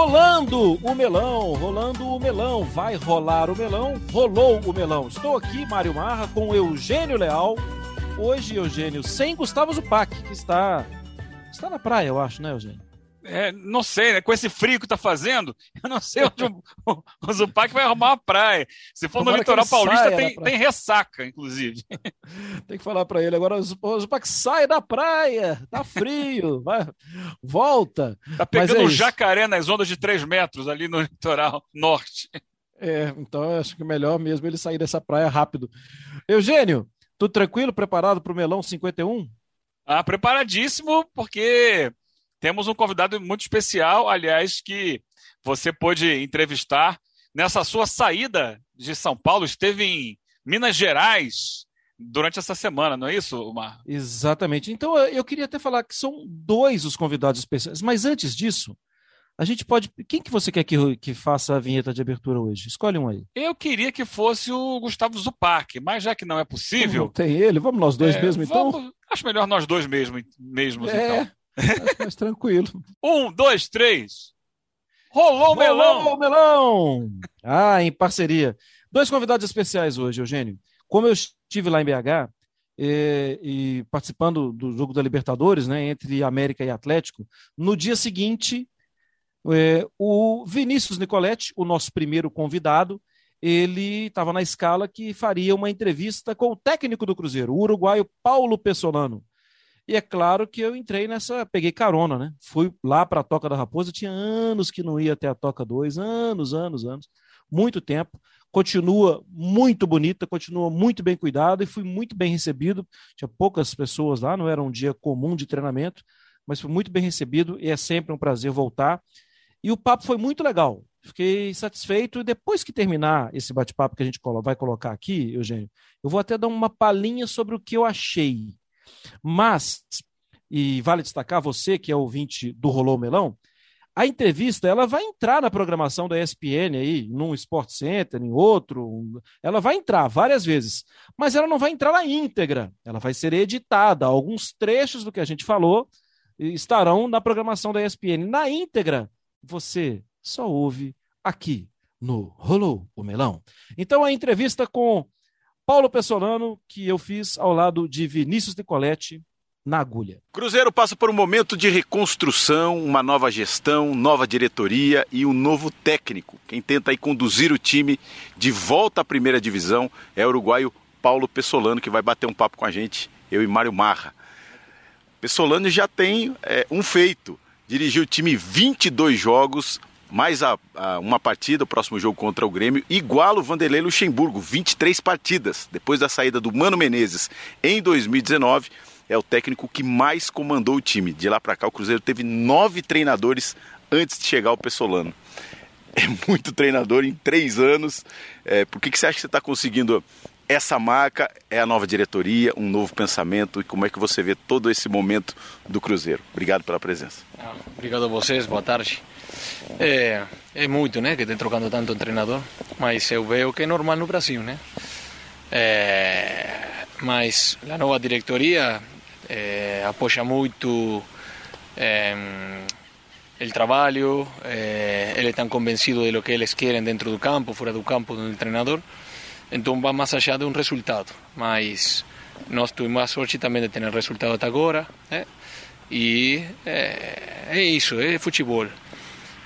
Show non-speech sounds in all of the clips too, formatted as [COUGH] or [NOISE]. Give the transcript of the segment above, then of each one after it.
Rolando o melão, rolando o melão, vai rolar o melão, rolou o melão. Estou aqui, Mário Marra, com Eugênio Leal. Hoje, Eugênio, sem Gustavo Zupac, que está, está na praia, eu acho, né, Eugênio? É, não sei, né? Com esse frio que tá fazendo, [LAUGHS] eu não sei onde o, o, o Zupac vai arrumar uma praia. Se for Tomara no litoral paulista, tem, tem, ressaca, inclusive. [LAUGHS] Tem que falar para ele agora, o Zupac sai da praia, tá frio, [LAUGHS] vai, volta. Tá pegando é um jacaré nas ondas de 3 metros ali no litoral norte. É, então acho que é melhor mesmo ele sair dessa praia rápido. Eugênio, tudo tranquilo, preparado para o Melão 51? Ah, preparadíssimo, porque temos um convidado muito especial, aliás, que você pôde entrevistar nessa sua saída de São Paulo, esteve em Minas Gerais durante essa semana, não é isso, Mar? Exatamente. Então, eu queria até falar que são dois os convidados especiais, mas antes disso, a gente pode. Quem que você quer que, que faça a vinheta de abertura hoje? Escolhe um aí. Eu queria que fosse o Gustavo Zupac, mas já que não é possível. Não tem ele, vamos nós dois é, mesmo, então? Vamos, acho melhor nós dois mesmo, mesmos, é, então. Mais tranquilo. Um, dois, três. Rolou o melão! Rolou o melão! Ah, em parceria. Dois convidados especiais hoje, Eugênio. Como eu estive lá em BH e, e participando do jogo da Libertadores, né, entre América e Atlético, no dia seguinte, é, o Vinícius Nicoletti, o nosso primeiro convidado, ele estava na escala que faria uma entrevista com o técnico do Cruzeiro, o uruguaio Paulo Pessolano. E é claro que eu entrei nessa, peguei carona, né? Fui lá para a Toca da Raposa, tinha anos que não ia até a Toca 2, anos, anos, anos, muito tempo. Continua muito bonita, continua muito bem cuidada e fui muito bem recebido. Tinha poucas pessoas lá, não era um dia comum de treinamento, mas fui muito bem recebido e é sempre um prazer voltar. E o papo foi muito legal. Fiquei satisfeito. E depois que terminar esse bate-papo que a gente vai colocar aqui, Eugênio, eu vou até dar uma palhinha sobre o que eu achei mas, e vale destacar você que é ouvinte do Rolou Melão, a entrevista ela vai entrar na programação da ESPN aí, num Sport Center, em outro, ela vai entrar várias vezes, mas ela não vai entrar na íntegra, ela vai ser editada. Alguns trechos do que a gente falou estarão na programação da ESPN. Na íntegra, você só ouve aqui no Rolou o Melão. Então a entrevista com Paulo Pessolano, que eu fiz ao lado de Vinícius Nicoletti, na agulha. Cruzeiro passa por um momento de reconstrução, uma nova gestão, nova diretoria e um novo técnico. Quem tenta aí conduzir o time de volta à primeira divisão é o uruguaio Paulo Pessolano, que vai bater um papo com a gente, eu e Mário Marra. Pessolano já tem é, um feito, dirigiu o time 22 jogos, mais a, a, uma partida, o próximo jogo contra o Grêmio, iguala o Vanderlei Luxemburgo, 23 partidas. Depois da saída do Mano Menezes em 2019, é o técnico que mais comandou o time. De lá para cá, o Cruzeiro teve nove treinadores antes de chegar o Pessolano. É muito treinador em três anos. É, por que, que você acha que você está conseguindo essa marca? É a nova diretoria, um novo pensamento e como é que você vê todo esse momento do Cruzeiro? Obrigado pela presença. Ah, obrigado a vocês, boa tarde. É, é muito, né, que tem trocando tanto treinador, mas eu vejo que é normal no Brasil, né? É, mas a nova diretoria é, apoia muito é, o trabalho, é, eles estão convencidos de lo que eles querem dentro do campo, fora do campo do treinador, então vai mais allá de um resultado, mas nós tivemos a sorte também de ter resultado até agora, né? e é, é isso, é futebol.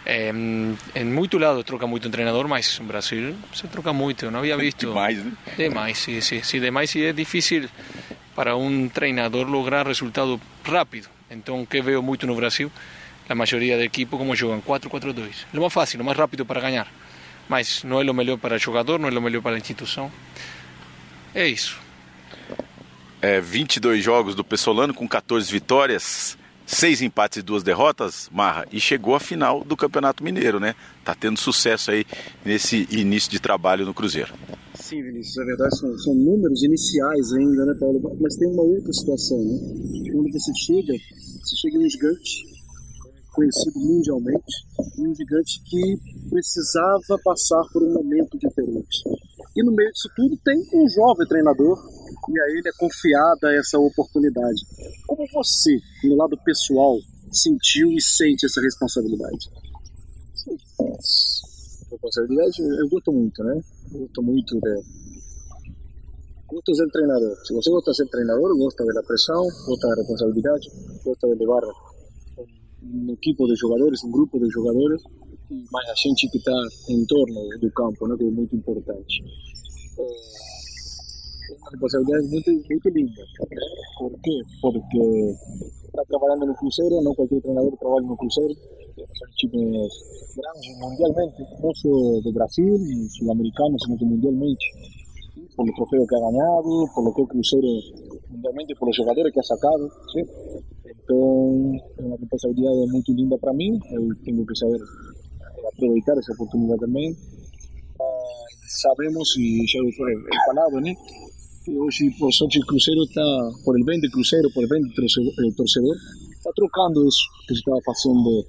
É, em muito lado troca muito treinador, mas no Brasil se troca muito, não havia [LAUGHS] visto. Demais, né? Demais, sim, sim, sim, demais e é difícil para um treinador lograr resultado rápido. Então, o que vejo muito no Brasil, a maioria do equipo como jogam 4-4-2. É o mais fácil, o mais rápido para ganhar. Mas não é o melhor para o jogador, não é o melhor para a instituição. É isso. É, 22 jogos do Pessolano com 14 vitórias seis empates e duas derrotas, Marra, e chegou à final do Campeonato Mineiro, né? Tá tendo sucesso aí nesse início de trabalho no Cruzeiro. Sim, Vinícius, é verdade, são, são números iniciais ainda, né, Paulo? Mas tem uma outra situação, né? Quando você chega, você chega em um gigante, conhecido mundialmente, um gigante que precisava passar por um momento diferente. E no meio disso tudo tem um jovem treinador e a ele é confiada essa oportunidade. Como você, no lado pessoal, sentiu e sente essa responsabilidade? Responsabilidade, eu gosto muito, né? Eu gosto muito de. Gosto de ser treinador. Se você gosta de ser treinador, gosta da pressão, gosta da responsabilidade, gosta de levar um equipe de jogadores, um grupo de jogadores, mais a gente que está em torno do campo, né? Que é muito importante. É uma responsabilidade muito, muito linda. Por quê? Porque está trabalhando no Cruzeiro, não qualquer treinador trabalha no Cruzeiro, são times grandes mundialmente, não só do Brasil, sul-americano, sino que mundialmente, por o troféu que ha ganhado, por o que o Cruzeiro mundialmente, por os jogadores que ha sacado, ¿sí? Então, é uma responsabilidade muito linda para mim, eu tenho que saber aproveitar essa oportunidade também. Ah, sabemos, e já foi falado, né? que hoje, por sorte, o Cruzeiro está, por el bem do Cruzeiro, por el bem do torcedor, está trocando isso que estava fazendo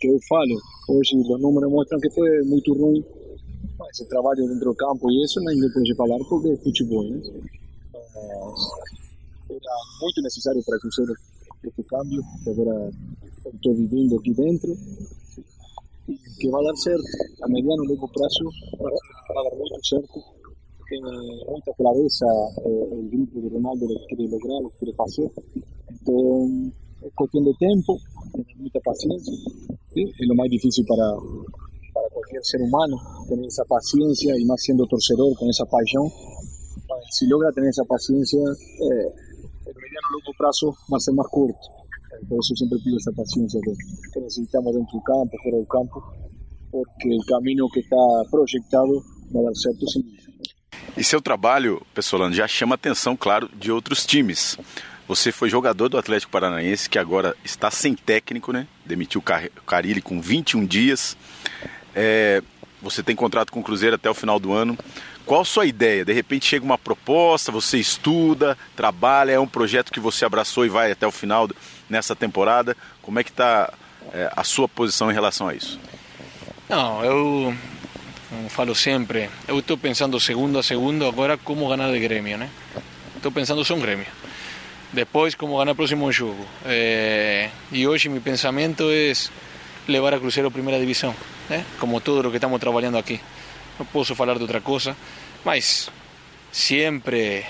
que eu falo, hoje os números mostram que foi muito ruim, mas o trabalho dentro do campo e isso nem pode falar porque é futebol, né? Era muito necessário para Cruzeiro esse câmbio, que agora estou vivendo aqui dentro, e que vai dar certo, a mediano e longo prazo vai dar muito certo, tem muita clareza o grupo de Ronaldo que quer lograr, que quer fazer, então é questão de tempo, mucha paciencia. Es lo más difícil para, para cualquier ser humano, tener esa paciencia y más siendo torcedor con esa pasión. Si logra tener esa paciencia, eh, el mediano largo plazo va a ser más corto. Por eso siempre pido esa paciencia que, necesitamos dentro del campo, fuera del campo, porque el camino que está proyectado va a dar certo sin E seu trabalho, Pessolano, já chama atenção, claro, de outros times. Você foi jogador do Atlético Paranaense, que agora está sem técnico, né? Demitiu o Carilli com 21 dias. É, você tem contrato com o Cruzeiro até o final do ano. Qual a sua ideia? De repente chega uma proposta, você estuda, trabalha, é um projeto que você abraçou e vai até o final nessa temporada. Como é que está é, a sua posição em relação a isso? Não, eu falo sempre, eu estou pensando segundo a segundo agora como ganhar de Grêmio, né? Estou pensando só em Grêmio. Después, cómo ganar el próximo juego. Eh, y hoy mi pensamiento es levar a Cruzeiro a primera división, ¿eh? como todo lo que estamos trabajando aquí. No puedo hablar de otra cosa, mas siempre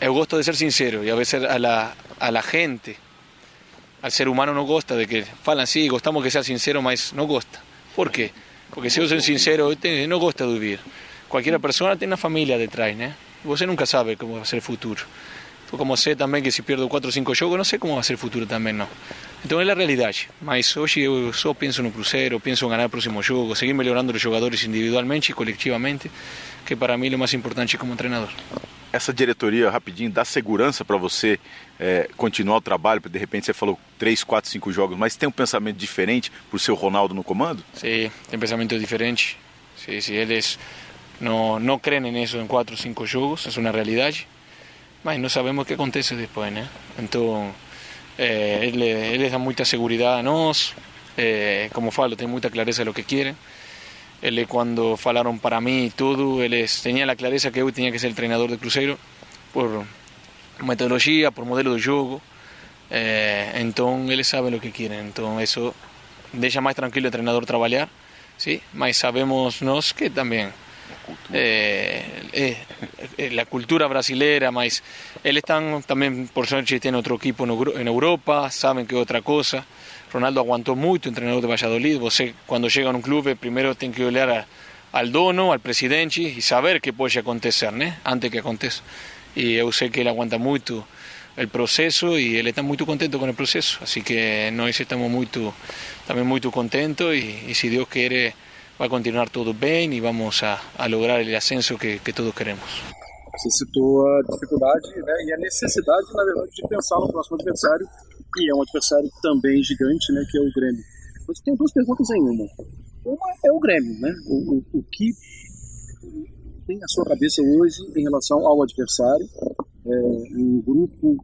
eu gosto de ser sincero y a veces a la, a la gente, al ser humano no gusta de que falan, sí, gostamos que sea sincero, mas no gusta. ¿Por qué? Porque si yo soy sincero, no gusta de vivir. Cualquier persona tiene una familia detrás, ¿no? Você nunca sabe cómo va a ser el futuro. Como sé também que se pierdo 4 ou 5 jogos, não sei como vai ser o futuro também, não. Então é a realidade. Mas hoje eu só penso no Cruzeiro, penso em ganhar o próximo jogo, seguir melhorando os jogadores individualmente e coletivamente, que para mim é o mais importante como treinador. Essa diretoria, rapidinho, dá segurança para você é, continuar o trabalho? De repente você falou 3, 4, 5 jogos, mas tem um pensamento diferente por ser o Ronaldo no comando? Sim, tem um pensamento diferente. Sim, sim, eles não, não creem nisso em 4 ou 5 jogos, é uma realidade mas não sabemos o que acontece depois, né? Então, eh, ele, eles dão muita segurança a nós, eh, como falo, tem muita clareza do que querem. Ele, quando falaram para mim e tudo, eles tinham a clareza que eu tinha que ser o treinador do Cruzeiro por metodologia, por modelo de jogo. Eh, então, eles sabem o que querem. Então, isso deixa mais tranquilo o treinador trabalhar, sim? Mas sabemos nós que também eh, eh, eh, la cultura brasilera, mas eles estão também, por sorte, tem outro equipo em Europa, sabem que é outra coisa. Ronaldo aguantou muito, treinador de Valladolid. Você, quando chega num clube, primeiro tem que olhar a, ao dono, ao presidente e saber que pode acontecer, né? Antes que aconteça. E eu sei que ele aguenta muito o processo e ele está muito contente com o processo. Assim que nós estamos muito, também muito contentos e, e se Deus quer va a continuar todo bien y vamos a, a lograr el ascenso que, que todos queremos. Você citou a dificuldade né, e a necessidade, na verdade, de pensar no próximo adversário, e é um adversário também gigante, né, que é o Grêmio. Mas tem duas perguntas em uma. Uma é o Grêmio, né? O, o, o que tem a sua cabeça hoje em relação ao adversário, é, um grupo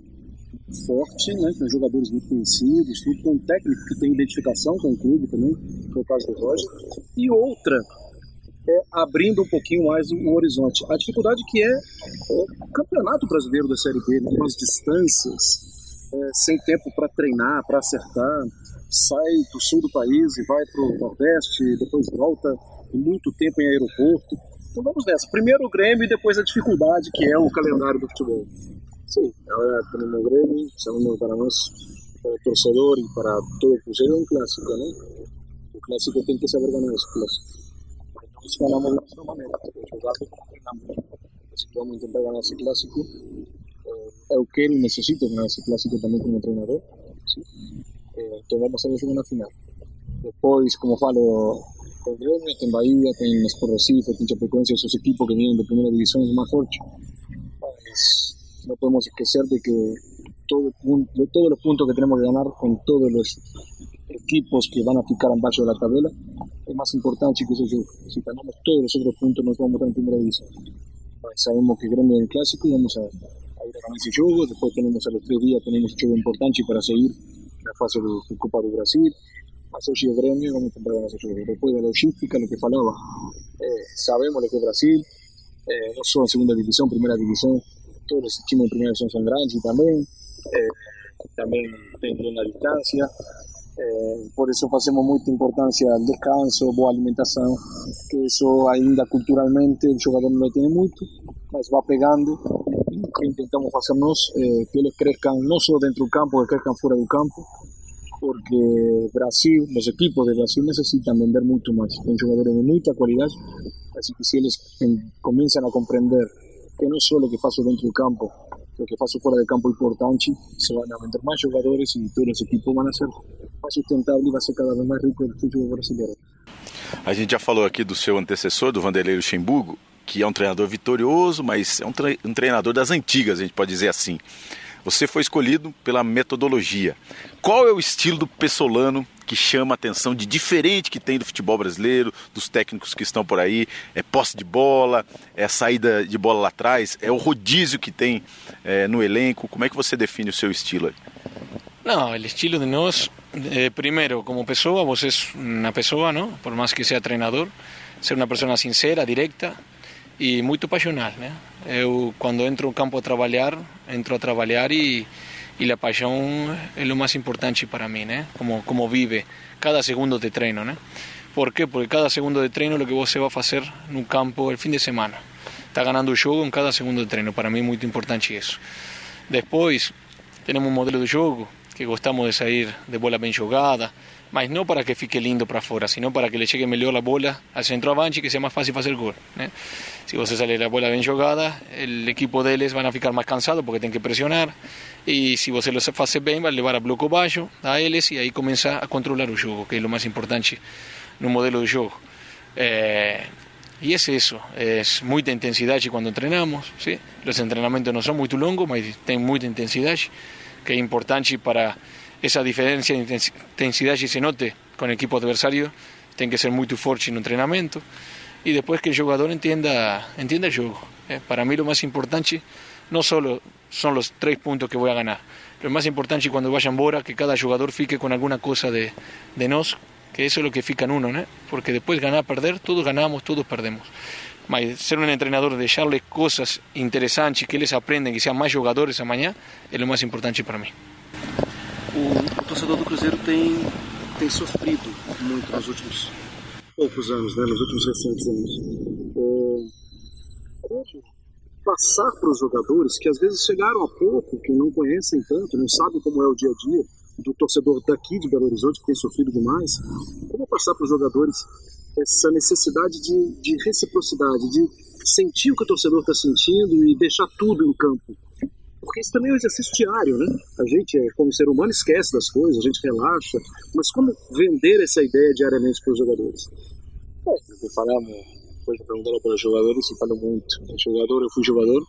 forte, né, com jogadores muito conhecidos, tudo, com um técnico que tem identificação com o clube também, que é o caso do Roger, e outra é abrindo um pouquinho mais o horizonte. A dificuldade que é, o campeonato brasileiro da Série B, né, distâncias, é, sem tempo para treinar, para acertar, sai do sul do país e vai para o Nordeste, depois volta muito tempo em aeroporto. Então vamos nessa. Primeiro o Grêmio e depois a dificuldade que é o calendário do futebol. Sim, agora temos o Grêmio, sabemos para nós, para o torcedor e para todo o Cruzeiro é um clássico, né? O clássico tem que saber ganhar esse clássico. Nós ganhamos da nossa maneira, jogado, treinamos. Se vamos tentar ganhar esse clássico, eu quero e necessito ganhar esse clássico também como treinador. Sim. Então vamos fazer o jogo na final. Depois, como falo, tem Grêmio, tem Bahia, tem Sport Recife, tem Chapecoense, esos equipos que vienen de primera división es más fuerte. Pues, no podemos esquecer de que todo, todos los puntos que tenemos que ganar con todos los equipos que van a ficar abajo de la tabla es más importante que eso. Si ganamos todos los otros puntos nos vamos a en primera división. Pues, sabemos que Grêmio es el clásico y vamos a, a ir a ganar ese juego. Después tenemos a los tres días, tenemos un juego importante para seguir la fase de Copa do Brasil. Mas hoje o Grêmio vamos tentar ganhar esse jogo. Depois da logística, lo que falava, eh, sabemos lo que é Brasil, eh, só em segunda divisão, primeira divisão, todos os times em primeira divisão são grandes também, eh, também tem uma distância, eh, por isso fazemos muita importância ao descanso, boa alimentação, que isso ainda culturalmente o jogador não tem muito, mas vai pegando e tentamos fazer nós eh, que eles cresçam não só dentro do campo, que cresçam fora do campo, porque Brasil, los equipos de Brasil necesitan vender mucho más. Son jugadores de mucha calidad, así que si ellos comienzan a comprender que no solo lo que faço dentro del campo, lo que faço fuera del campo importante, se van a vender más jugadores y todos los equipos van a ser más sustentables y va a ser cada vez más rico el fútbol brasileño. A gente já falou aqui do seu antecessor, do Vanderlei Luxemburgo, que é um treinador vitorioso, mas é um, tre um treinador das antigas, a gente pode dizer assim. Você foi escolhido pela metodologia. Qual é o estilo do Pessolano que chama a atenção de diferente que tem do futebol brasileiro, dos técnicos que estão por aí? É posse de bola, é saída de bola lá atrás, é o rodízio que tem é, no elenco. Como é que você define o seu estilo? Não, o estilo de nós, eh, primeiro, como pessoa, você é uma pessoa, não? Por mais que seja treinador, ser uma pessoa sincera, directa, e muito passional, né? Eu quando entro no campo a trabalhar, entro a trabalhar e e a paixão é o mais importante para mim, né? Como como vive cada segundo de treino, né? Por quê? Porque cada segundo de treino é o que você vai fazer no campo el fim de semana. Está ganhando o jogo em cada segundo de treino. Para mim é muito importante isso. Depois, temos um modelo de jogo que gostamos de sair de bola bem jogada, mas não para que fique lindo para fora, sino para que le chegue melhor a bola ao centroavante que seja mais fácil fazer gol. Né? Se você sair a bola bem jogada, o equipo deles vai ficar mais cansado porque tem que pressionar, e se você lo faz bem, vai levar a bloco baixo a eles e aí começa a controlar o jogo, que é o mais importante no modelo de jogo. É, e é isso, é muita intensidade quando treinamos, ¿sí? os treinamentos não são muito longos, mas tem muita intensidade, que é importante para esa diferencia de intensidad y se note con el equipo adversario, tiene que ser muy fuerte en un entrenamiento y después que el jugador entienda, entienda el juego. ¿eh? Para mí lo más importante no solo son los tres puntos que voy a ganar, lo más importante cuando vaya embora que cada jugador fique con alguna cosa de, de nos, que eso es lo que fica en uno, ¿no? porque después ganar, perder, todos ganamos, todos perdemos. Mas ser un entrenador, dejarles cosas interesantes que ellos aprendan, que sean más jugadores mañana, es lo más importante para mí. O, o torcedor do Cruzeiro tem, tem sofrido muito nos últimos poucos anos, né, nos últimos recentes anos. É, passar para os jogadores que às vezes chegaram há pouco, que não conhecem tanto, não sabem como é o dia a dia do torcedor daqui de Belo Horizonte, que tem sofrido demais, como passar para os jogadores essa necessidade de, de reciprocidade, de sentir o que o torcedor está sentindo e deixar tudo em campo porque isso também é um exercício diário, né? A gente, como ser humano, esquece das coisas, a gente relaxa, mas como vender essa ideia diariamente para os jogadores? É, falamos, depois de perguntar para os jogadores, e falo muito. O jogador, eu fui jogador,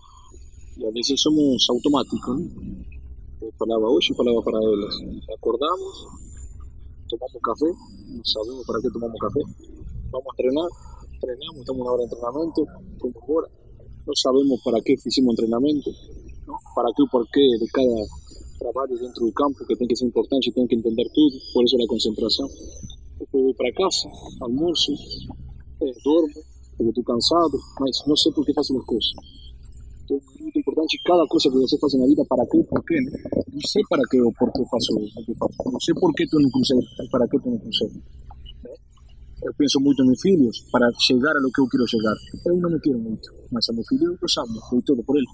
e às vezes somos automáticos, né? Eu falava hoje e falava para eles. Acordamos, tomamos café, não sabemos para que tomamos café, vamos treinar, treinamos, estamos na hora de treinamento, vamos embora, não sabemos para que fizemos o para qué o porquê de cada trabalho dentro do campo, que tem que ser importante, tem que entender tudo, por isso a concentração. Depois vou para casa, almoço, dormo, porque estou cansado, mas não sei por que faço as coisas. Então, é muito importante cada cosa que você faz na vida, para quê, por quê, né? Não sei para quê ou por que faço o que faço. Não sei por que estou no cruzeiro, para que estou no cruzeiro. Eu penso muito em meus filhos para chegar a lo que eu quero chegar. Eu não me quero muito, mas a meu filho eu amo, foi todo por ele.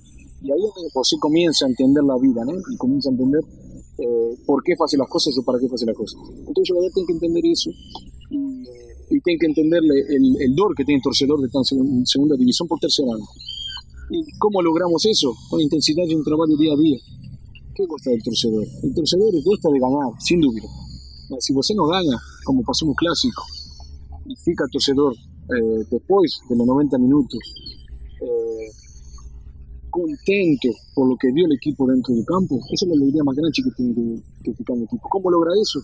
E aí você começa a entender a vida, né? E começa a entender eh, por que fazer as coisas ou para que fazer as coisas. Então o jogador tem que entender isso e, e tem que entender el, el dor que tem o torcedor de estar em segunda divisão por terceiro ano. ¿Y cómo logramos eso? Con intensidad y un trabajo día a día. ¿Qué cuesta el torcedor? El torcedor cuesta de ganar, sin duda. Si usted no gana, como pasó en un clásico, y fica el torcedor eh, después de los 90 minutos eh, contento por lo que dio el equipo dentro del campo, esa es la alegría más grande que tiene que, que el equipo. ¿Cómo logra eso?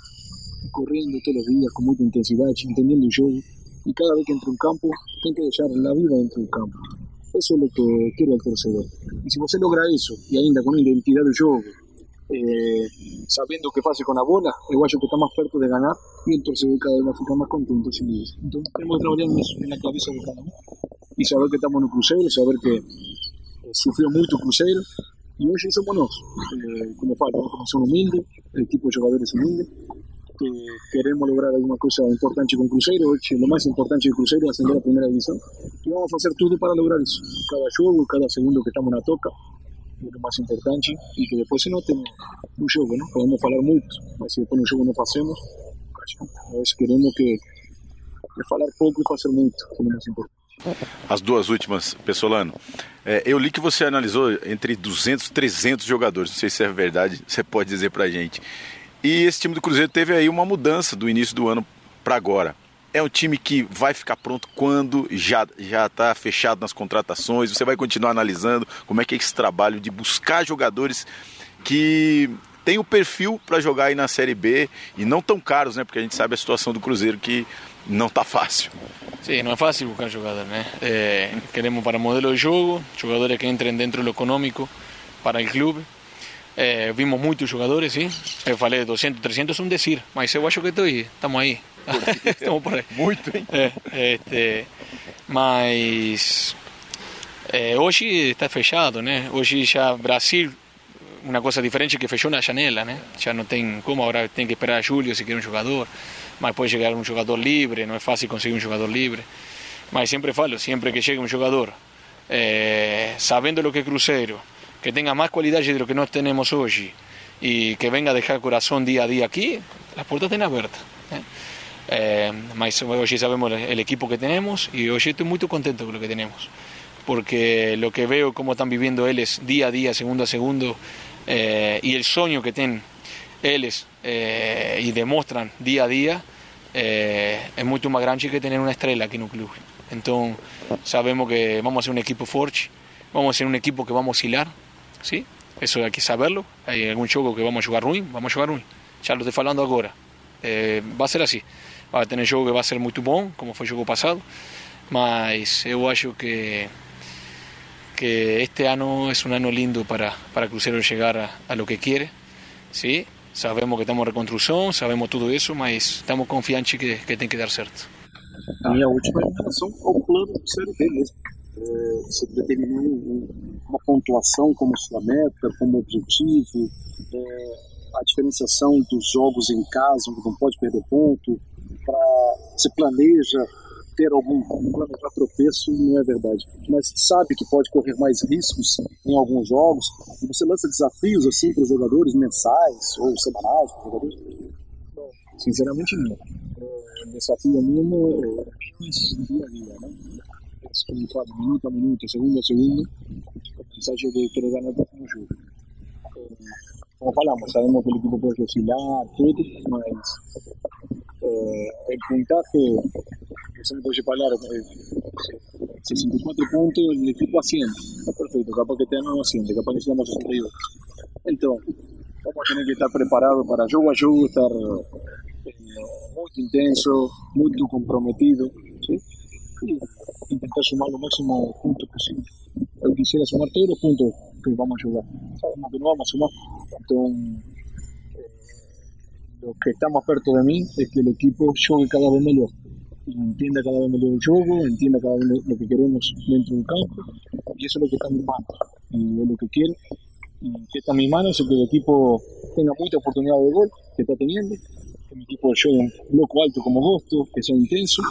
Corriendo todos los días con mucha intensidad, entendiendo el juego, y cada vez que entra un campo, tiene que dejar la vida dentro del campo. Eso es lo que quiere el torcedor. Y si você logra eso, y ainda con identidad de juego, eh, sabiendo que fácil con la bola, eu acho que está más perto de ganar y el torcedor cada vez va a ficar más contento. Entonces tenemos que trabajar en la cabeza de cada uno y saber que estamos en un crucero, saber que sufrió mucho el crucero y hoy somos eh, como falta, como son humildes, el equipo de jugadores humildes, que queremos lograr alguma coisa importante com o Cruzeiro. Hoje, o mais importante do Cruzeiro é ascender a primeira divisão. E vamos fazer tudo para lograr isso. Cada jogo, cada segundo que estamos na toca, é o mais importante. E que depois, se não tem um jogo, não? podemos falar muito, mas se depois no jogo não fazemos, nós queremos que, que falar pouco e fazer muito, que é o mais importante. As duas últimas, Pessolano. É, eu li que você analisou entre 200 e 300 jogadores. Não sei se é verdade, [LAUGHS] você pode dizer pra gente. E esse time do Cruzeiro teve aí uma mudança do início do ano para agora. É um time que vai ficar pronto quando já já está fechado nas contratações. Você vai continuar analisando como é que é esse trabalho de buscar jogadores que tem o perfil para jogar aí na Série B e não tão caros, né? Porque a gente sabe a situação do Cruzeiro que não está fácil. Sim, não é fácil buscar jogador, né? É, queremos para modelo de jogo, jogadores que entrem dentro do econômico para o clube. Eh, vimos muchos jugadores, sí. Eu falei 200, 300 es un decir, mas eu acho que estoy, estamos aí. [LAUGHS] [LAUGHS] estamos por aí. Muito, hein? É, este, mas é, hoje está fechado, né? Hoje já Brasil, uma coisa diferente que fechou na janela, né? Já não tem como, agora tem que esperar julho se quer um jogador, mas pode chegar um jogador livre, não é fácil conseguir um jogador livre. Mas sempre falo, sempre que chega um jogador, é, sabendo o que é Cruzeiro, que tenga más cualidades de lo que no tenemos hoy y que venga a dejar corazón día a día aquí, las puertas están abiertas. ¿eh? Eh, hoy sabemos el equipo que tenemos y hoy estoy muy contento con lo que tenemos, porque lo que veo cómo están viviendo ellos día a día, segundo a segundo, eh, y el sueño que tienen ellos eh, y demuestran día a día, es mucho más grande que tener una estrella aquí en un club. Entonces sabemos que vamos a ser un equipo fuerte, vamos a ser un equipo que vamos a oscilar, ¿sí? Eso hay que saberlo. Hay algún juego que vamos a jugar ruim, vamos a jugar ruim. Ya lo estoy falando agora. Eh, va a ser así. Va a tener jogo que va a ser muito bom, como foi o jogo passado, mas eu acho que que este ano é um ano lindo para, para Cruzeiro chegar a, a lo que quiere, ¿sí? Sabemos que estamos em reconstrução, sabemos tudo isso, mas estamos confiantes que, que tem que dar certo. A minha última é em relação ao plano do Série B mesmo. É, você determinou uma pontuação como sua meta, como objetivo, é, a diferenciação dos jogos em casa, onde não pode perder ponto, pra, você planeja ter algum planejar tropeço, não é verdade, mas sabe que pode correr mais riscos em alguns jogos, e você lança desafios assim para os jogadores mensais ou semanais para os jogadores? Sinceramente não. É, desafio mínimo é dia a dia, né? como falo, minuto a minuto, segundo a segundo, o mensaje de querer ganar el próximo jogo. Como falamos, sabemos que el equipo puede oscilar, tudo, mas eh, el puntaje, você não pode falar, eh, 64 pontos, el equipo asciende, está perfeito, capaz que este ano não asciende, capaz que seamos 62. Então, vamos a tener que estar preparados para jogo a estar eh, muito intenso, muito comprometido, ¿sí? intentar sumar lo máximo puntos posible. Yo quisiera sumar todos los puntos que vamos a jugar. Sabemos que no vamos a sumar. Entonces, lo que está más perto de mí es que el equipo juegue cada vez mejor. Entienda cada vez mejor el juego, entienda cada vez lo que queremos dentro del campo. Y eso es lo que está en mi mano. y es lo que quiero. Y que está en mis manos es que el equipo tenga mucha oportunidad de gol que está teniendo, que mi equipo juegue un bloco alto como Boston, que sea intenso.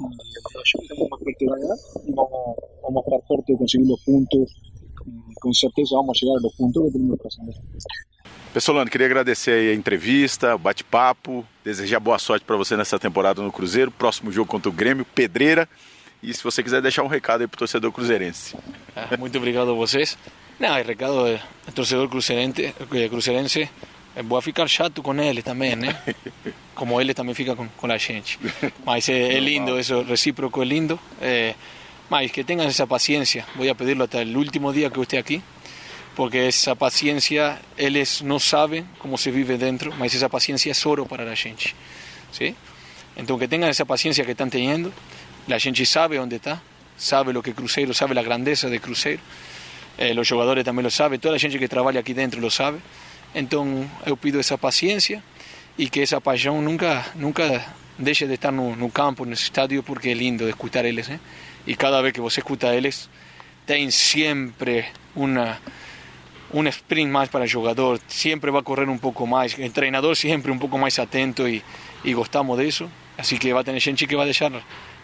Y yo tengo más fuerte de ganar y vamos, vamos a estar fuertes de conseguir los puntos. Y con certeza vamos a llegar a los puntos que tenemos que hacer. Pessolano, queria agradecer a entrevista, o bate-papo, desejar boa sorte para você nessa temporada no Cruzeiro. Próximo jogo contra o Grêmio, Pedreira. E se você quiser deixar um recado aí pro torcedor cruzeirense. Ah, muito obrigado a vocês. Não, o recado é torcedor cruzeirense, cruzeirense vou ficar chato com ele também, né? Como ele também fica com, com a gente. Mas é, é lindo, isso recíproco é lindo. É, mas que tenham essa paciência. Vou pedirlo até o último dia que eu esteja aqui. porque esa paciencia, ellos no saben cómo se vive dentro, mas esa paciencia es oro para la gente. ¿sí? Entonces, que tengan esa paciencia que están teniendo, la gente sabe dónde está, sabe lo que Cruzeiro, sabe la grandeza de Cruzeiro, eh, los jugadores también lo saben, toda la gente que trabaja aquí dentro lo sabe. Entonces, yo pido esa paciencia y que esa pasión nunca, nunca deje de estar no, no campo, en el estadio, porque es lindo de escuchar ellos. ¿eh? Y cada vez que vos escuta ellos, tienen siempre una un sprint más para el jugador, siempre va a correr un poco más, el entrenador siempre un poco más atento y, y gostamos de eso. Así que va a tener gente que va a dejar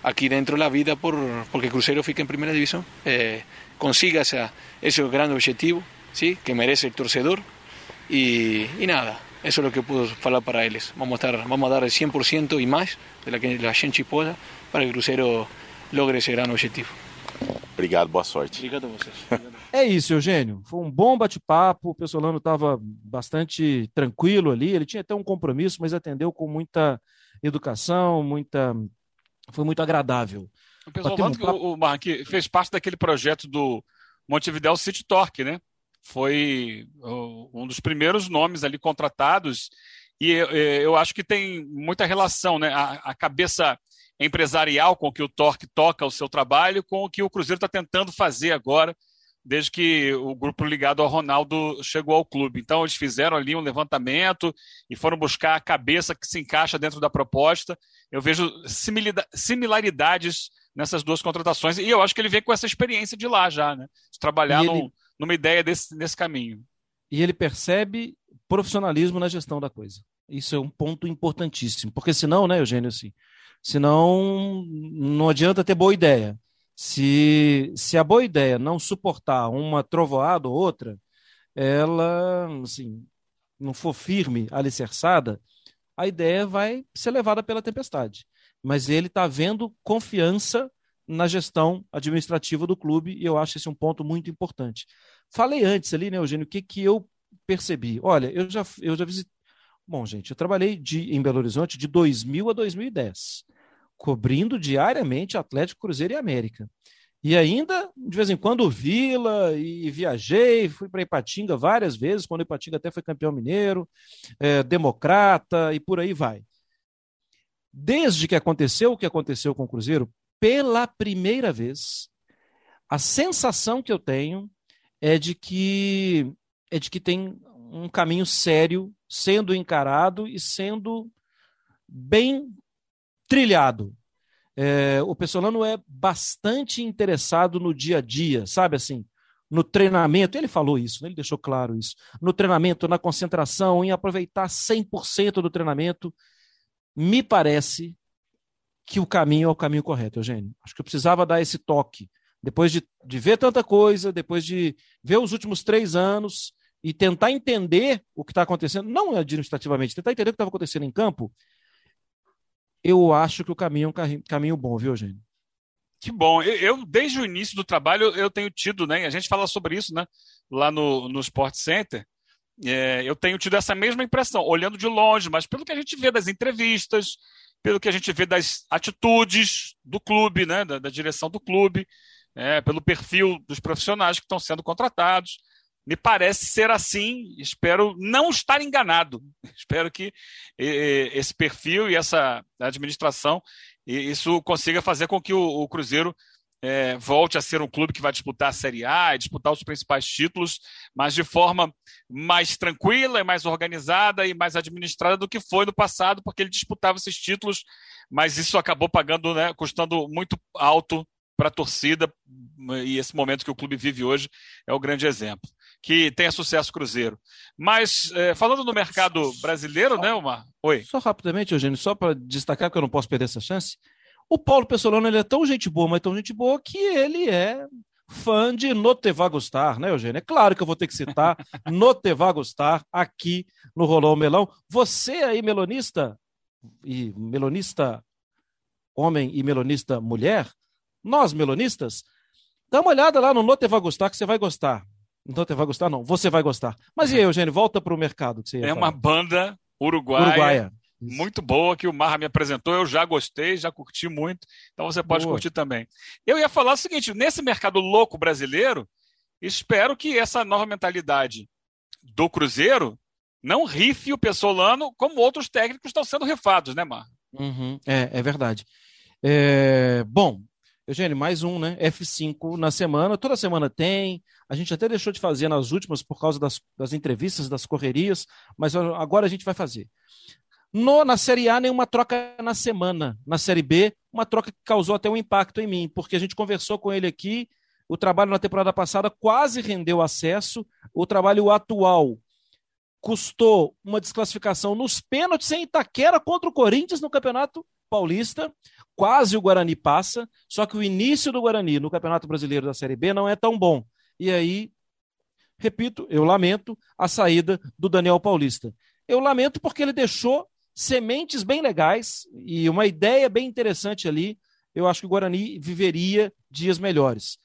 aquí dentro la vida por, porque Cruzeiro fica en primera división, eh, consiga esa, ese gran objetivo ¿sí? que merece el torcedor y, y, nada, eso es lo que puedo hablar para ellos. Vamos a, estar, vamos a dar el 100% y más de la que la gente pueda para que Cruzeiro logre ese gran objetivo. Obrigado, boa sorte. Obrigado a vocês. É isso, Eugênio. Foi um bom bate-papo. O Pessolano estava bastante tranquilo ali. Ele tinha até um compromisso, mas atendeu com muita educação, muita. Foi muito agradável. O Pessolano, um papo... o, o fez parte daquele projeto do Montevideo City Torque, né? Foi um dos primeiros nomes ali contratados. E eu acho que tem muita relação, né? A cabeça empresarial com que o Torque toca o seu trabalho, com o que o Cruzeiro está tentando fazer agora, desde que o grupo ligado ao Ronaldo chegou ao clube. Então, eles fizeram ali um levantamento e foram buscar a cabeça que se encaixa dentro da proposta. Eu vejo similaridades nessas duas contratações e eu acho que ele vem com essa experiência de lá já, né? De trabalhar ele... num, numa ideia desse, nesse caminho. E ele percebe profissionalismo na gestão da coisa. Isso é um ponto importantíssimo, porque senão, né, Eugênio, assim, Senão, não adianta ter boa ideia. Se, se a boa ideia não suportar uma trovoada ou outra, ela, assim, não for firme, alicerçada, a ideia vai ser levada pela tempestade. Mas ele está vendo confiança na gestão administrativa do clube e eu acho esse um ponto muito importante. Falei antes ali, né, Eugênio, o que, que eu percebi? Olha, eu já, eu já visitei. Bom, gente, eu trabalhei de, em Belo Horizonte de 2000 a 2010 cobrindo diariamente Atlético, Cruzeiro e América. E ainda, de vez em quando, Vila, e viajei, fui para Ipatinga várias vezes, quando Ipatinga até foi campeão mineiro, é, democrata e por aí vai. Desde que aconteceu o que aconteceu com o Cruzeiro, pela primeira vez, a sensação que eu tenho é de que é de que tem um caminho sério sendo encarado e sendo bem trilhado. É, o Pessolano é bastante interessado no dia a dia, sabe assim? No treinamento, ele falou isso, ele deixou claro isso. No treinamento, na concentração, em aproveitar 100% do treinamento. Me parece que o caminho é o caminho correto, Eugênio. Acho que eu precisava dar esse toque. Depois de, de ver tanta coisa, depois de ver os últimos três anos e tentar entender o que está acontecendo, não administrativamente, tentar entender o que estava acontecendo em campo, eu acho que o caminho é um caminho bom, viu, Eugênio? Que bom. Eu, eu, desde o início do trabalho, eu tenho tido, né? A gente fala sobre isso, né? Lá no, no Sport Center. É, eu tenho tido essa mesma impressão, olhando de longe, mas pelo que a gente vê das entrevistas, pelo que a gente vê das atitudes do clube, né? Da, da direção do clube, é, pelo perfil dos profissionais que estão sendo contratados. Me parece ser assim, espero não estar enganado. [LAUGHS] Espero que esse perfil e essa administração, isso consiga fazer com que o, Cruzeiro é, volte a ser um clube que vai disputar a Série A disputar os principais títulos, mas de forma mais tranquila, mais organizada e mais administrada do que foi no passado, porque ele disputava esses títulos, mas isso acabou pagando, né, custando muito alto para a torcida, e esse momento que o clube vive hoje é o grande exemplo. Que tenha sucesso Cruzeiro. Mas, é, falando no mercado brasileiro, né, Omar? Oi. Só rapidamente, Eugênio, só para destacar que eu não posso perder essa chance. O Paulo Pessolano ele é tão gente boa, mas tão gente boa, que ele é fã de No Te Vá Gostar, né, Eugênio? É claro que eu vou ter que citar [LAUGHS] No Te Vá Gostar aqui no Rolão Melão. Você aí, melonista, e melonista homem e melonista mulher, nós melonistas, dá uma olhada lá no No Te Vá Gostar que você vai gostar. Não te vai gostar, não. Você vai gostar. Mas e aí, Eugênio, volta para o mercado. Que você é falar. uma banda uruguaia. uruguaia. Muito boa que o Marra me apresentou, eu já gostei, já curti muito, então você pode boa. curtir também. Eu ia falar o seguinte: nesse mercado louco brasileiro, espero que essa nova mentalidade do Cruzeiro não rife o Pessolano como outros técnicos estão sendo rifados, né, Marra? Uhum, é, é verdade. É, bom, Eugênio, mais um, né? F5 na semana, toda semana tem. A gente até deixou de fazer nas últimas por causa das, das entrevistas, das correrias, mas agora a gente vai fazer. No, na Série A, nenhuma troca na semana. Na Série B, uma troca que causou até um impacto em mim, porque a gente conversou com ele aqui. O trabalho na temporada passada quase rendeu acesso. O trabalho atual custou uma desclassificação nos pênaltis em Itaquera contra o Corinthians no Campeonato Paulista. Quase o Guarani passa, só que o início do Guarani no Campeonato Brasileiro da Série B não é tão bom. E aí, repito, eu lamento a saída do Daniel Paulista. Eu lamento porque ele deixou sementes bem legais e uma ideia bem interessante ali. Eu acho que o Guarani viveria dias melhores.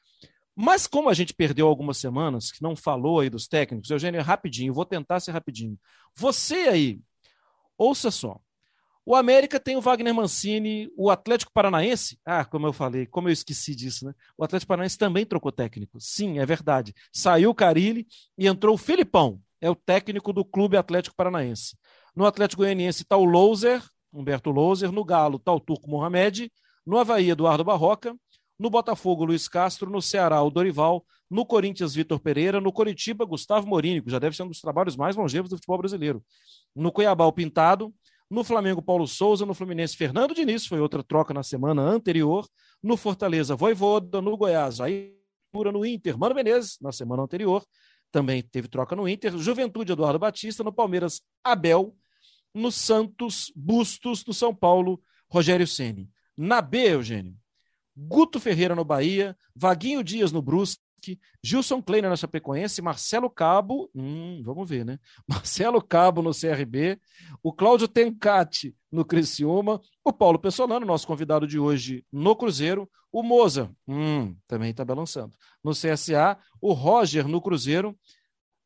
Mas como a gente perdeu algumas semanas, que não falou aí dos técnicos, Eugênio, rapidinho, vou tentar ser rapidinho. Você aí, ouça só. O América tem o Wagner Mancini, o Atlético Paranaense, ah, como eu falei, como eu esqueci disso, né? O Atlético Paranaense também trocou técnico. Sim, é verdade. Saiu o Carilli e entrou o Filipão, é o técnico do Clube Atlético Paranaense. No Atlético Goianiense está o Louser, Humberto Louser. No Galo está o Turco Mohamed. No Havaí, Eduardo Barroca. No Botafogo, Luiz Castro. No Ceará, o Dorival. No Corinthians, Vitor Pereira. No Coritiba, Gustavo Morini, que já deve ser um dos trabalhos mais longevos do futebol brasileiro. No Cuiabá, o Pintado. No Flamengo, Paulo Souza. No Fluminense, Fernando Diniz, foi outra troca na semana anterior. No Fortaleza, Voivoda. No Goiás, aí no Inter, Mano Menezes, na semana anterior. Também teve troca no Inter. Juventude, Eduardo Batista. No Palmeiras, Abel no Santos, Bustos, no São Paulo, Rogério Ceni. Na B, Eugênio, Guto Ferreira no Bahia, Vaguinho Dias no Brusque, Gilson Kleiner na Chapecoense, Marcelo Cabo, hum, vamos ver, né? [LAUGHS] Marcelo Cabo no CRB, o Cláudio Tencati no Criciúma, o Paulo Pessolano, nosso convidado de hoje no Cruzeiro, o Moza, hum, também está balançando, no CSA, o Roger no Cruzeiro,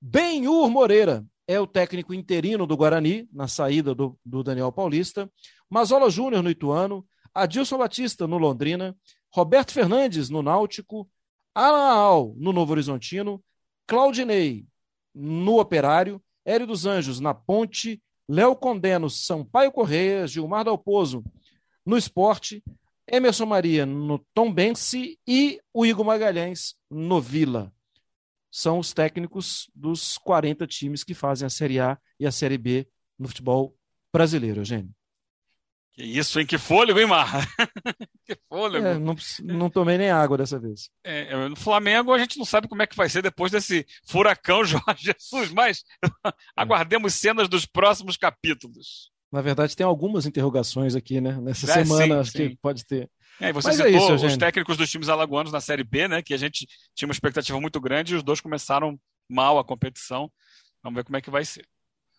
Benhur Moreira é o técnico interino do Guarani, na saída do, do Daniel Paulista, Mazola Júnior no Ituano, Adilson Batista no Londrina, Roberto Fernandes no Náutico, Alan Al no Novo Horizontino, Claudinei no Operário, Hélio dos Anjos na Ponte, Léo Condé no Sampaio Correia, Gilmar Dalpozo no Esporte, Emerson Maria no Tombense e o Igor Magalhães no Vila são os técnicos dos 40 times que fazem a Série A e a Série B no futebol brasileiro, Eugênio. Que isso, hein? Que fôlego, hein, Mar? [LAUGHS] que fôlego. É, não, não, tomei nem água dessa vez. É, é, no Flamengo, a gente não sabe como é que vai ser depois desse furacão [LAUGHS] Jorge Jesus, mas [LAUGHS] aguardemos cenas dos próximos capítulos. Na verdade, tem algumas interrogações aqui, né? Nessa é, semana, sim, acho sim. que pode ter. É, e você Mas é citou é isso, os técnicos dos times alagoanos na Série B, né? Que a gente tinha uma expectativa muito grande e os dois começaram mal a competição. Vamos ver como é que vai ser.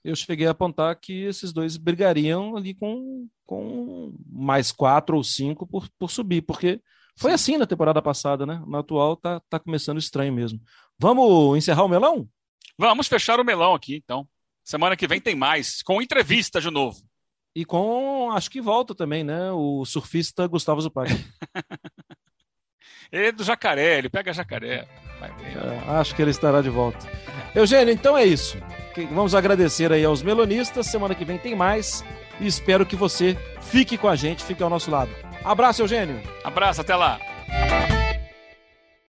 Eu cheguei a apontar que esses dois brigariam ali com, com mais quatro ou cinco por, por subir, porque foi assim na temporada passada, né? Na atual tá, tá começando estranho mesmo. Vamos encerrar o melão? Vamos fechar o melão aqui, então. Semana que vem tem mais, com entrevista de novo. E com, acho que volta também, né? O surfista Gustavo Zupac. [LAUGHS] ele é do jacaré, ele pega jacaré. É, acho que ele estará de volta. Eugênio, então é isso. Vamos agradecer aí aos melonistas. Semana que vem tem mais. E espero que você fique com a gente, fique ao nosso lado. Abraço, Eugênio. Abraço, até lá.